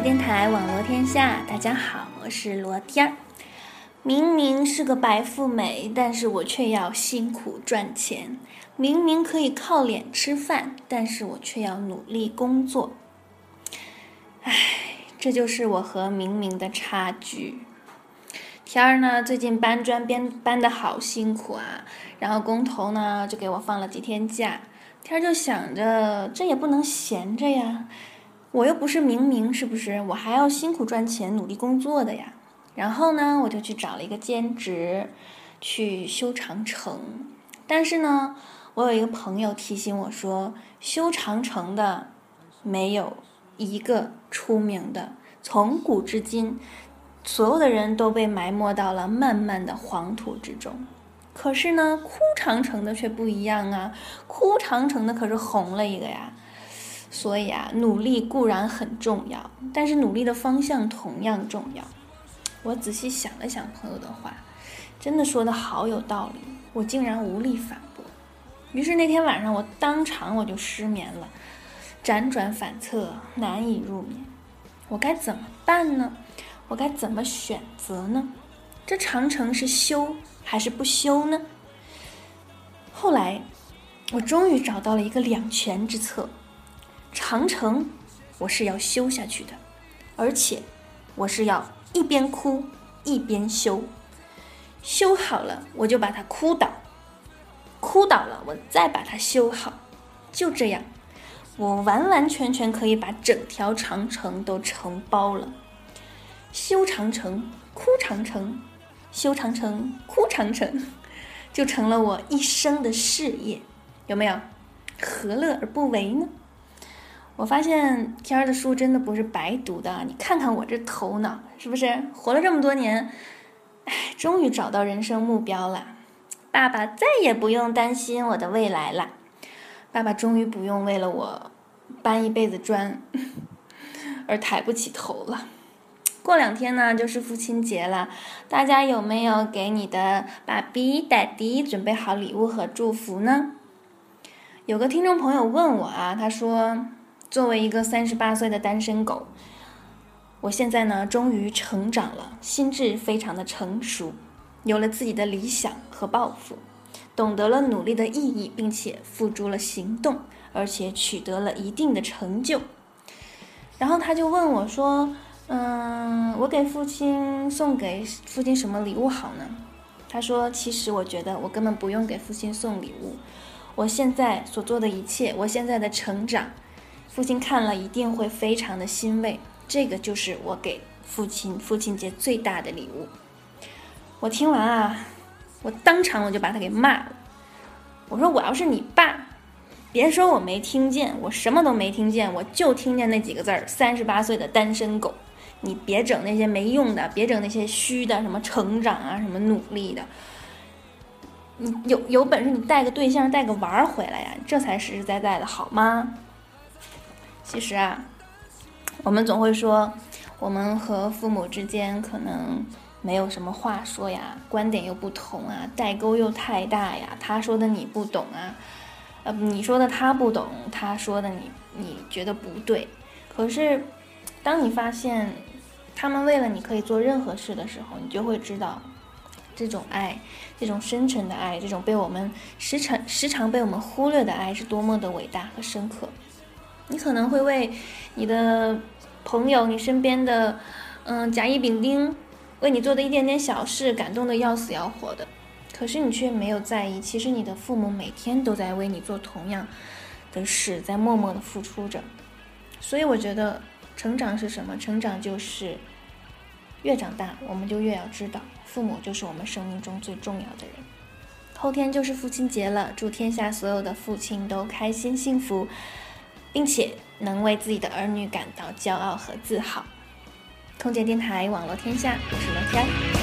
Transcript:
电台网罗天下，大家好，我是罗天儿。明明是个白富美，但是我却要辛苦赚钱；明明可以靠脸吃饭，但是我却要努力工作。唉，这就是我和明明的差距。天儿呢，最近搬砖搬搬的好辛苦啊，然后工头呢就给我放了几天假。天儿就想着，这也不能闲着呀，我又不是明明，是不是？我还要辛苦赚钱，努力工作的呀。然后呢，我就去找了一个兼职，去修长城。但是呢，我有一个朋友提醒我说，修长城的没有一个出名的，从古至今。所有的人都被埋没到了漫漫的黄土之中，可是呢，哭长城的却不一样啊！哭长城的可是红了一个呀！所以啊，努力固然很重要，但是努力的方向同样重要。我仔细想了想朋友的话，真的说的好有道理，我竟然无力反驳。于是那天晚上，我当场我就失眠了，辗转反侧，难以入眠。我该怎么办呢？我该怎么选择呢？这长城是修还是不修呢？后来，我终于找到了一个两全之策：长城我是要修下去的，而且我是要一边哭一边修。修好了，我就把它哭倒；哭倒了，我再把它修好。就这样，我完完全全可以把整条长城都承包了。修长城，哭长城，修长城，哭长城，就成了我一生的事业，有没有？何乐而不为呢？我发现天儿的书真的不是白读的，你看看我这头脑，是不是活了这么多年，哎，终于找到人生目标了。爸爸再也不用担心我的未来了，爸爸终于不用为了我搬一辈子砖 而抬不起头了。过两天呢，就是父亲节了，大家有没有给你的爸比、爹地准备好礼物和祝福呢？有个听众朋友问我啊，他说：“作为一个三十八岁的单身狗，我现在呢，终于成长了，心智非常的成熟，有了自己的理想和抱负，懂得了努力的意义，并且付诸了行动，而且取得了一定的成就。”然后他就问我说。嗯，我给父亲送给父亲什么礼物好呢？他说：“其实我觉得我根本不用给父亲送礼物，我现在所做的一切，我现在的成长，父亲看了一定会非常的欣慰。这个就是我给父亲父亲节最大的礼物。”我听完啊，我当场我就把他给骂了。我说：“我要是你爸，别说我没听见，我什么都没听见，我就听见那几个字儿：三十八岁的单身狗。”你别整那些没用的，别整那些虚的，什么成长啊，什么努力的。你有有本事，你带个对象，带个娃儿回来呀，这才实实在在的好吗？其实啊，我们总会说，我们和父母之间可能没有什么话说呀，观点又不同啊，代沟又太大呀，他说的你不懂啊，呃，你说的他不懂，他说的你你觉得不对，可是。当你发现他们为了你可以做任何事的时候，你就会知道，这种爱，这种深沉的爱，这种被我们时常时常被我们忽略的爱，是多么的伟大和深刻。你可能会为你的朋友、你身边的嗯甲乙丙丁为你做的一点点小事感动的要死要活的，可是你却没有在意，其实你的父母每天都在为你做同样的事，在默默的付出着。所以我觉得。成长是什么？成长就是越长大，我们就越要知道，父母就是我们生命中最重要的人。后天就是父亲节了，祝天下所有的父亲都开心幸福，并且能为自己的儿女感到骄傲和自豪。空姐电台，网络天下，我是乐天。